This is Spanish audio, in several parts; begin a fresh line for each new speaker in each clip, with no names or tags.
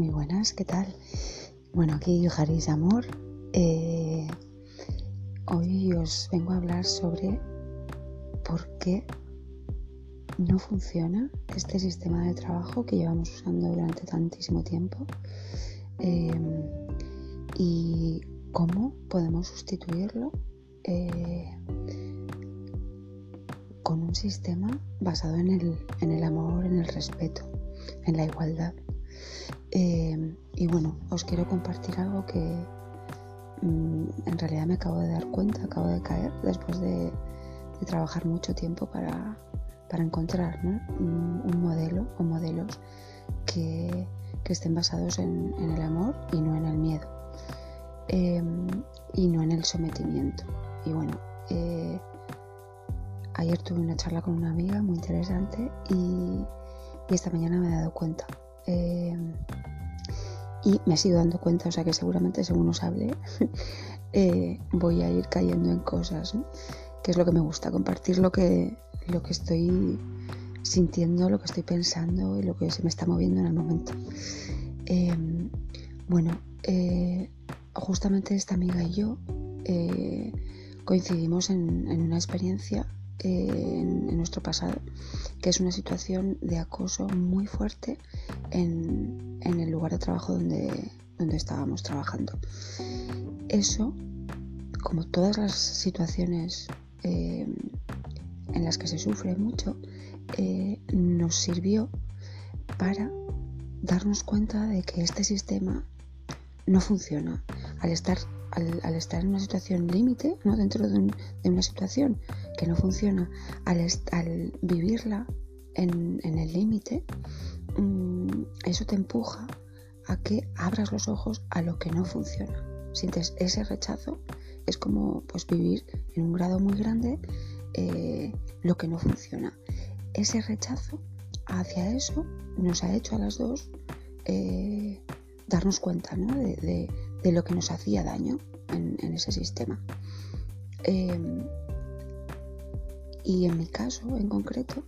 muy buenas, ¿qué tal? Bueno, aquí Jaris Amor. Eh, hoy os vengo a hablar sobre por qué no funciona este sistema de trabajo que llevamos usando durante tantísimo tiempo eh, y cómo podemos sustituirlo eh, con un sistema basado en el, en el amor, en el respeto, en la igualdad. Eh, y bueno, os quiero compartir algo que mm, en realidad me acabo de dar cuenta, acabo de caer después de, trabajar mucho tiempo para, encontrar un, modelo o modelos que, estén basados en, el amor y no en el miedo em, y no en el sometimiento. Y bueno, eh, ayer tuve una charla con una amiga muy interesante y esta mañana me he dado cuenta eh, y me he ido dando cuenta, o sea que seguramente según os hable, eh, voy a ir cayendo en cosas, que es lo que me gusta, compartir lo que, lo que estoy sintiendo, lo que estoy pensando y lo que se me está moviendo en el momento. Em, bueno, eh, justamente esta amiga y yo coincidimos en, una experiencia en, nuestro pasado, que es una situación de acoso muy fuerte en, el lugar de trabajo donde, donde estábamos trabajando. Eso, como todas las situaciones eh, en las que se sufre mucho, eh, nos sirvió para darnos cuenta de que este sistema no funciona. Al estar, al, estar en una situación límite, ¿no? dentro de, de, una situación que no funciona, al, vivirla en, el límite, Mm, eso te empuja a que abras los ojos a lo que no funciona. Sientes ese rechazo, es como pues vivir en un grado muy grande eh, lo que no funciona. Ese rechazo hacia eso nos ha hecho a las dos eh, darnos cuenta de, lo que nos hacía daño en, ese sistema. Em, y en mi caso en concreto,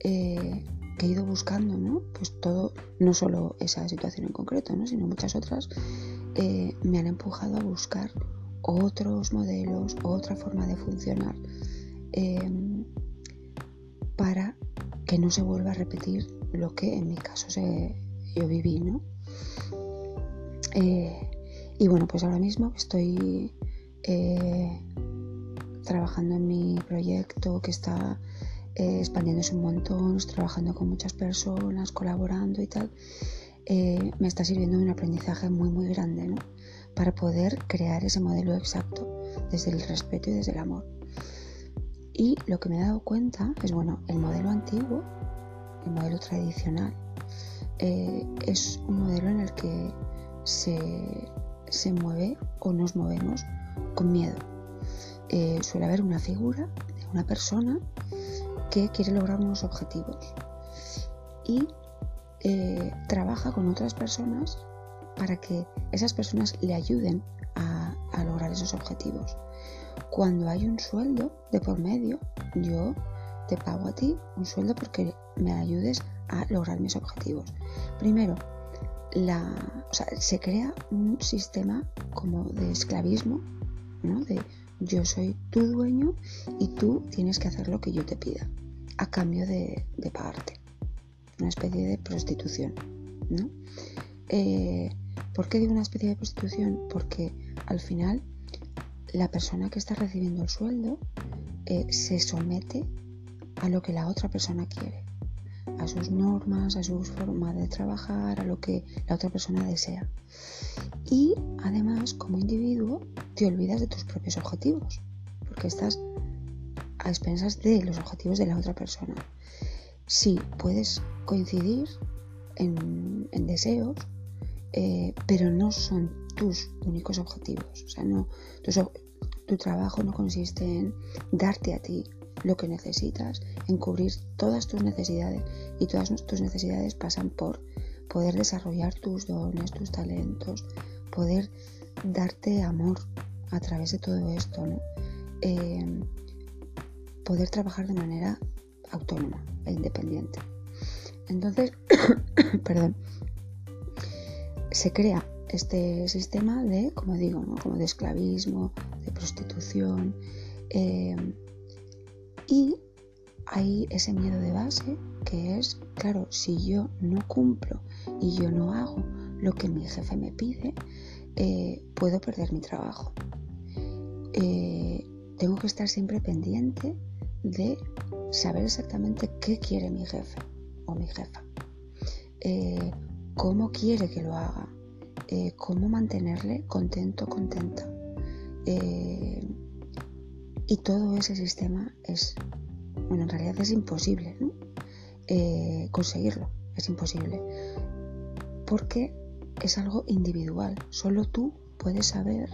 eh, que he ido buscando, ¿no? Pues todo, no solo esa situación en concreto, ¿no? Sino muchas otras, eh, me han empujado a buscar otros modelos, otra forma de funcionar, em, para que no se vuelva a repetir lo que en mi caso yo viví, ¿no? Eh, y bueno, pues ahora mismo estoy eh, trabajando en mi proyecto que está eh, expandiéndose un montón, trabajando con muchas personas, colaborando y tal, eh, me está sirviendo un aprendizaje muy, muy grande, ¿no? Para poder crear ese modelo exacto desde el respeto y desde el amor. Y lo que me he dado cuenta es, bueno, el modelo antiguo, el modelo tradicional, es un modelo en el que se, se mueve o nos movemos con miedo. suele haber una figura de una persona que quiere lograr unos objetivos y eh, trabaja con otras personas para que esas personas le ayuden a, lograr esos objetivos. Cuando hay un sueldo de por medio, yo te pago a ti un sueldo porque me ayudes a lograr mis objetivos. Primero, la, se crea un sistema como de esclavismo, ¿no? de yo soy tu dueño y tú tienes que hacer lo que yo te pida a cambio de, pagarte. Una especie de prostitución. ¿no? Eh, ¿Por qué digo una especie de prostitución? Porque al final la persona que está recibiendo el sueldo eh, se somete a lo que la otra persona quiere, a sus normas, a su forma de trabajar, a lo que la otra persona desea. Y además, como individuo, te olvidas de tus propios objetivos, porque estás a expensas de los objetivos de la otra persona. Sí, puedes coincidir en, deseos, eh, pero no son tus únicos objetivos. O sea, no, tu, trabajo no consiste en darte a ti lo que necesitas, en cubrir todas tus necesidades. Y todas tus necesidades pasan por poder desarrollar tus dones, tus talentos, poder darte amor a través de todo esto, ¿no? Eh, poder trabajar de manera autónoma e independiente. Entonces, perdón, se crea este sistema de, como digo, como de esclavismo, de prostitución. Eh, y hay ese miedo de base que es, claro, si yo no cumplo y yo no hago lo que mi jefe me pide, eh, puedo perder mi trabajo. Eh, tengo que estar siempre pendiente de saber exactamente qué quiere mi jefe o mi jefa, eh, cómo quiere que lo haga, cómo mantenerle contento, contenta. Y todo ese sistema es, bueno, en realidad es imposible conseguirlo, es imposible porque es algo individual. Solo tú puedes saber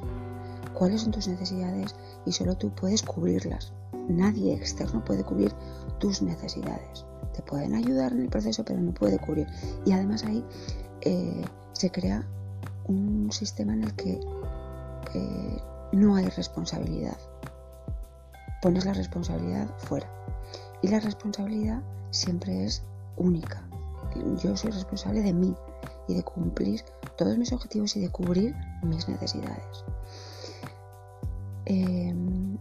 cuáles son tus necesidades y solo tú puedes cubrirlas. Nadie externo puede cubrir tus necesidades. Te pueden ayudar en el proceso, pero no puede cubrir. Y además ahí eh, se crea un sistema en el que eh, no hay responsabilidad. Pones la responsabilidad fuera. Y la responsabilidad siempre es única. Yo soy responsable de mí, y de cumplir todos mis objetivos y de cubrir mis necesidades. Em,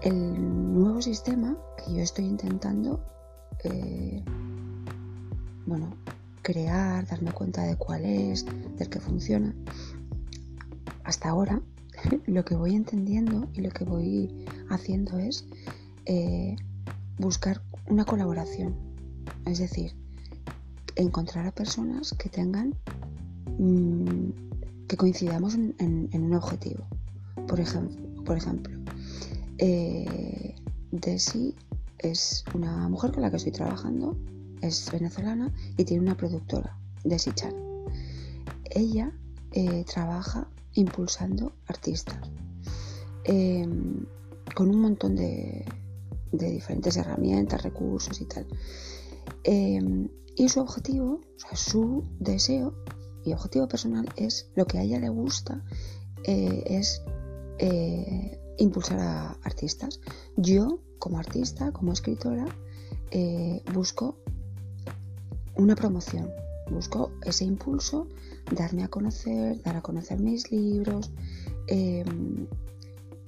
el nuevo sistema que yo estoy intentando, eh, bueno, crear, darme cuenta de cuál es, del que funciona, hasta ahora lo que voy entendiendo y lo que voy haciendo es eh, buscar una colaboración. Es decir, encontrar a personas que tengan, mm, que coincidamos en, un objetivo. Por ejemplo, eh, Desi es una mujer con la que estoy trabajando, es venezolana y tiene una productora, Desi Chan. Ella eh, trabaja impulsando artistas em, con un montón de, diferentes herramientas, recursos y tal. Em, y su objetivo, o sea, su deseo y objetivo personal es lo que a ella le gusta, eh, es eh, impulsar a artistas. Yo, como artista, como escritora, eh, busco una promoción, busco ese impulso, darme a conocer, dar a conocer mis libros em,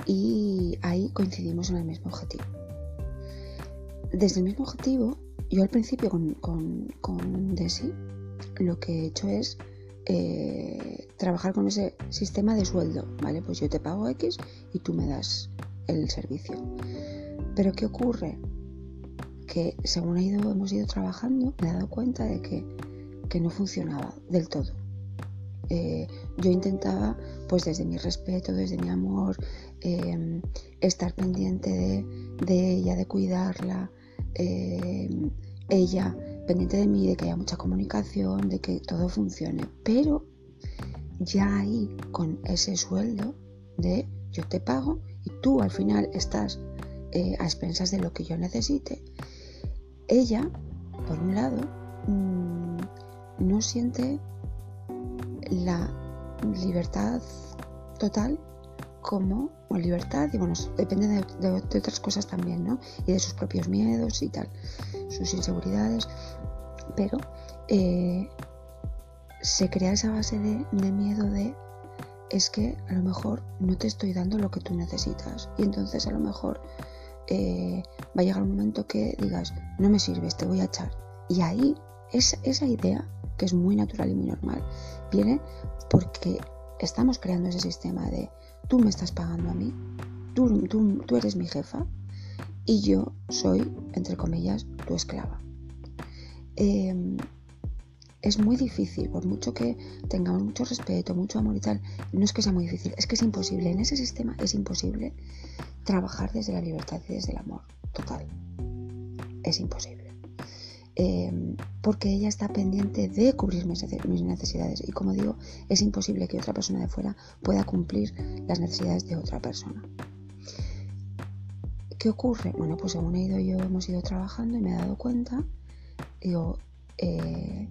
y ahí coincidimos en el mismo objetivo. Desde el mismo objetivo yo al principio con, con, Desi lo que he hecho es eh, trabajar con ese sistema de sueldo, ¿vale? Pues yo te pago X y tú me das el servicio. Pero ¿qué ocurre? Que según ha ido, hemos ido trabajando, me he dado cuenta de que, no funcionaba del todo. Eh, yo intentaba, pues desde mi respeto, desde mi amor, eh, estar pendiente de, ella, de cuidarla, eh, ella pendiente de mí, de que haya mucha comunicación, de que todo funcione. Pero ya ahí, con ese sueldo de yo te pago y tú al final estás a expensas de lo que yo necesite, ella, por un lado, mm, no siente la libertad total como libertad y bueno, depende de, otras cosas también, ¿no? Y de sus propios miedos y tal, sus inseguridades, pero eh, se crea esa base de, miedo de es que a lo mejor no te estoy dando lo que tú necesitas. Y entonces a lo mejor eh, va a llegar un momento que digas no me sirves, te voy a echar y ahí es, esa idea que es muy natural y muy normal viene porque estamos creando ese sistema de tú me estás pagando a mí, tú, tú, eres mi jefa y yo soy, entre comillas, tu esclava. Em, es muy difícil, por mucho que tengamos mucho respeto, mucho amor y tal, no es que sea muy difícil, es que es imposible. En ese sistema es imposible trabajar desde la libertad y desde el amor total. Es imposible. Em, porque ella está pendiente de cubrir mis, necesidades y como digo, es imposible que otra persona de fuera pueda cumplir las necesidades de otra persona. ¿Qué ocurre? Bueno, pues según he ido yo, hemos ido trabajando y me he dado cuenta, digo, eh,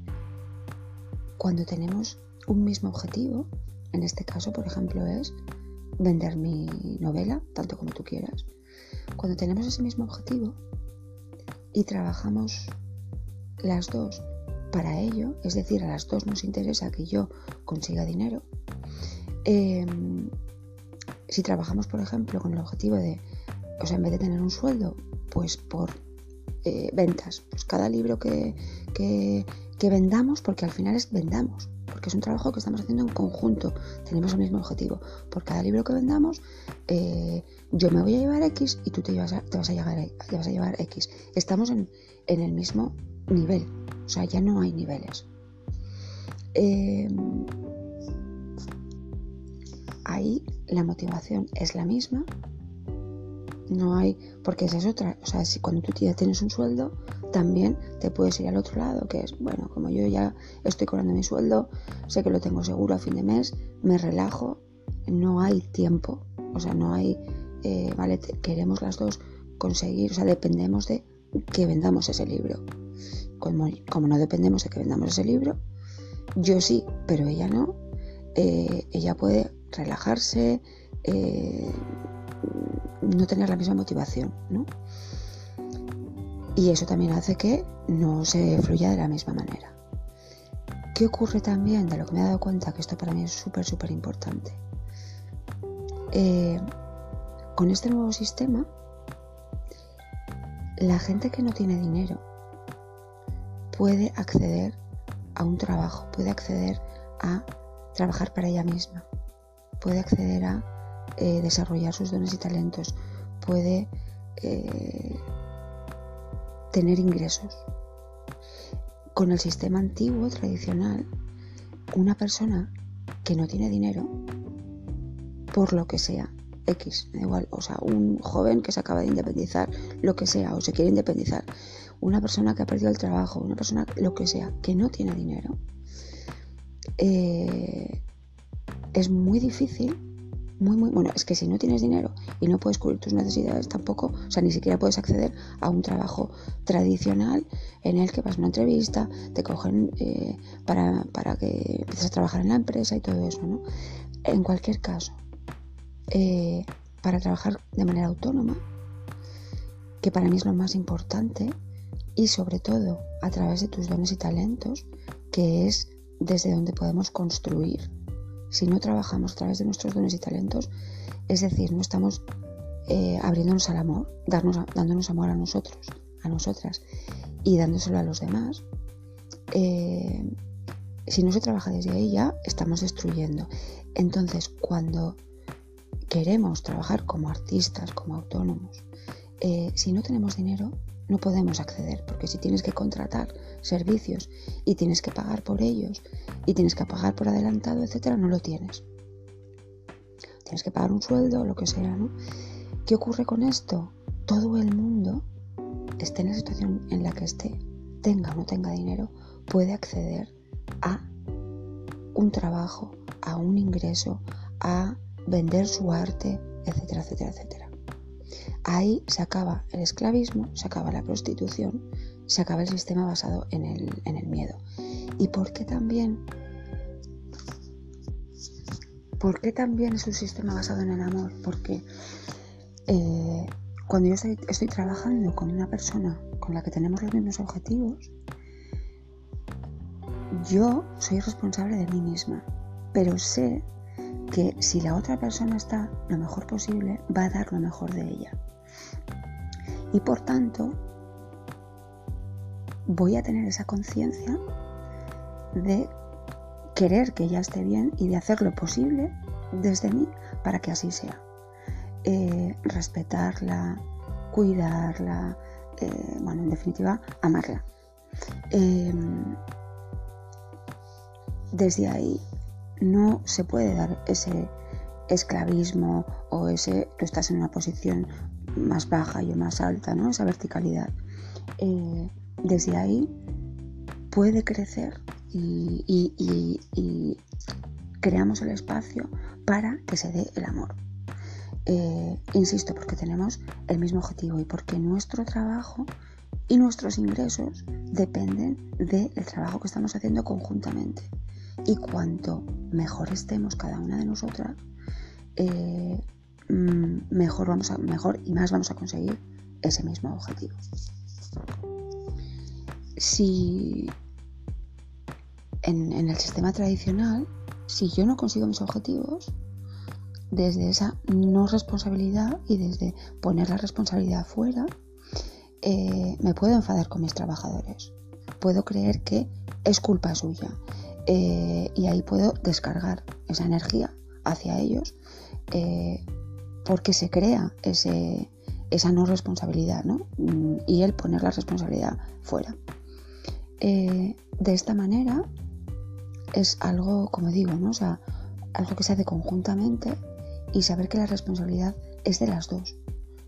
cuando tenemos un mismo objetivo, en este caso, por ejemplo, es vender mi novela, tanto como tú quieras, cuando tenemos ese mismo objetivo y trabajamos las dos para ello, es decir, a las dos nos interesa que yo consiga dinero, em, si trabajamos, por ejemplo, con el objetivo de, o sea, en vez de tener un sueldo, pues por eh, ventas, pues cada libro que, que, vendamos, porque al final es vendamos, porque es un trabajo que estamos haciendo en conjunto, tenemos el mismo objetivo. Por cada libro que vendamos, eh, yo me voy a llevar X y tú te, vas, a, te vas, a llevar, vas a llevar X. Estamos en, el mismo nivel, o sea, ya no hay niveles. Em, ahí la motivación es la misma, no hay, porque esa es otra, o sea, si cuando tú ya tienes un sueldo, también te puedes ir al otro lado, que es, bueno, como yo ya estoy cobrando mi sueldo, sé que lo tengo seguro a fin de mes, me relajo, no hay tiempo, o sea, no hay, eh, vale, queremos las dos conseguir, o sea, dependemos de que vendamos ese libro. Como, no dependemos de que vendamos ese libro, yo sí, pero ella no, eh, ella puede relajarse, eh, no tener la misma motivación, ¿no? Y eso también hace que no se fluya de la misma manera. ¿Qué ocurre también? De lo que me he dado cuenta, que esto para mí es súper, súper importante. Eh, con este nuevo sistema, la gente que no tiene dinero puede acceder a un trabajo, puede acceder a trabajar para ella misma, puede acceder a eh, desarrollar sus dones y talentos, puede eh, tener ingresos. Con el sistema antiguo, tradicional, una persona que no tiene dinero, por lo que sea, X, da igual, o sea, un joven que se acaba de independizar, lo que sea, o se quiere independizar, una persona que ha perdido el trabajo, una persona, lo que sea, que no tiene dinero, eh, es muy difícil muy, muy, bueno, es que si no tienes dinero y no puedes cubrir tus necesidades tampoco, o sea, ni siquiera puedes acceder a un trabajo tradicional en el que vas a una entrevista, te cogen eh, para, para, que empieces a trabajar en la empresa y todo eso, ¿no? En cualquier caso, eh, para trabajar de manera autónoma, que para mí es lo más importante, y sobre todo a través de tus dones y talentos, que es desde donde podemos construir si no trabajamos a través de nuestros dones y talentos, es decir, no estamos eh, abriéndonos al amor, dándonos amor a nosotros, a nosotras y dándoselo a los demás, eh, si no se trabaja desde ahí ya estamos destruyendo. Entonces, cuando queremos trabajar como artistas, como autónomos, eh, si no tenemos dinero, no podemos acceder, porque si tienes que contratar servicios y tienes que pagar por ellos y tienes que pagar por adelantado, etcétera, no lo tienes. Tienes que pagar un sueldo o lo que sea, ¿no? ¿Qué ocurre con esto? Todo el mundo, esté en la situación en la que esté, tenga o no tenga dinero, puede acceder a un trabajo, a un ingreso, a vender su arte, etcétera, etcétera, etcétera. Ahí se acaba el esclavismo, se acaba la prostitución, se acaba el sistema basado en el, miedo. ¿Y por qué también? ¿Por qué también es un sistema basado en el amor? Porque eh, cuando yo estoy, estoy trabajando con una persona con la que tenemos los mismos objetivos, yo soy responsable de mí misma, pero sé que si la otra persona está lo mejor posible, va a dar lo mejor de ella. Y por tanto, voy a tener esa conciencia de querer que ella esté bien y de hacer lo posible desde mí para que así sea. Eh, respetarla, cuidarla, eh, bueno, en definitiva, amarla. Em, desde ahí no se puede dar ese esclavismo o ese tú estás en una posición más baja y más alta, ¿no? Esa verticalidad. Eh, desde ahí puede crecer y, creamos el espacio para que se dé el amor. Eh, insisto, porque tenemos el mismo objetivo y porque nuestro trabajo y nuestros ingresos dependen del trabajo que estamos haciendo conjuntamente. Y cuanto mejor estemos cada una de nosotras, eh, mejor, vamos a, mejor y más vamos a conseguir ese mismo objetivo. Si en, el sistema tradicional, si yo no consigo mis objetivos, desde esa no responsabilidad y desde poner la responsabilidad fuera, eh, me puedo enfadar con mis trabajadores. Puedo creer que es culpa suya. Eh, y ahí puedo descargar esa energía hacia ellos eh, porque se crea ese, esa no responsabilidad, ¿no? Mm, y el poner la responsabilidad fuera. de esta manera es algo, como digo, ¿no? O sea, algo que se hace conjuntamente y saber que la responsabilidad es de las dos,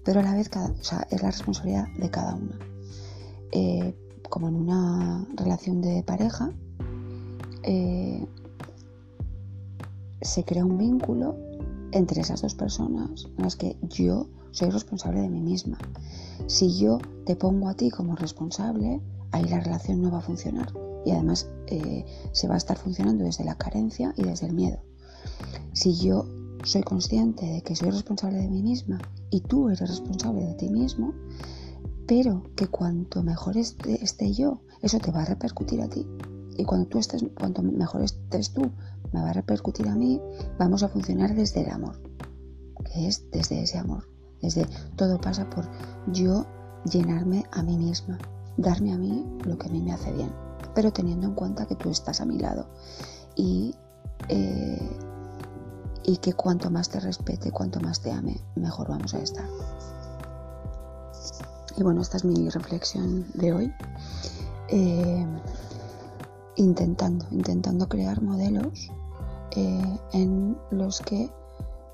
pero a la vez cada, o sea, es la responsabilidad de cada una. Eh, como en una relación de pareja, eh, se crea un vínculo entre esas dos personas en las que yo soy responsable de mí misma. Si yo te pongo a ti como responsable, ahí la relación no va a funcionar y además eh, se va a estar funcionando desde la carencia y desde el miedo. Si yo soy consciente de que soy responsable de mí misma y tú eres responsable de ti mismo, pero que cuanto mejor esté, yo, eso te va a repercutir a ti. Y cuando tú estés, cuanto mejor estés tú, me va a repercutir a mí, vamos a funcionar desde el amor, que es desde ese amor. Desde todo pasa por yo llenarme a mí misma, darme a mí lo que a mí me hace bien, pero teniendo en cuenta que tú estás a mi lado. Y eh, y que cuanto más te respete, cuanto más te ame, mejor vamos a estar. Y bueno, esta es mi reflexión de hoy. Eh, intentando, intentando crear modelos eh, en los que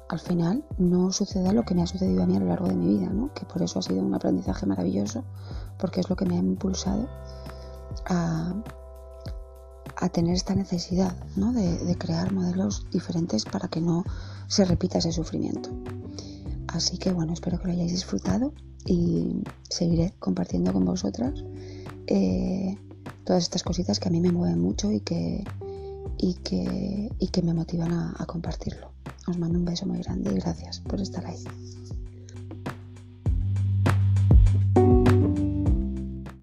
al final no suceda lo que me ha sucedido a mí a lo largo de mi vida, ¿no? que por eso ha sido un aprendizaje maravilloso, porque es lo que me ha impulsado a, a tener esta necesidad de, crear modelos diferentes para que no se repita ese sufrimiento. Así que bueno, espero que lo hayáis disfrutado y seguiré compartiendo con vosotras eh, todas estas cositas que a mí me mueven mucho y que, y que, y que me motivan a, a compartirlo. Os mando un beso muy grande y gracias por estar ahí.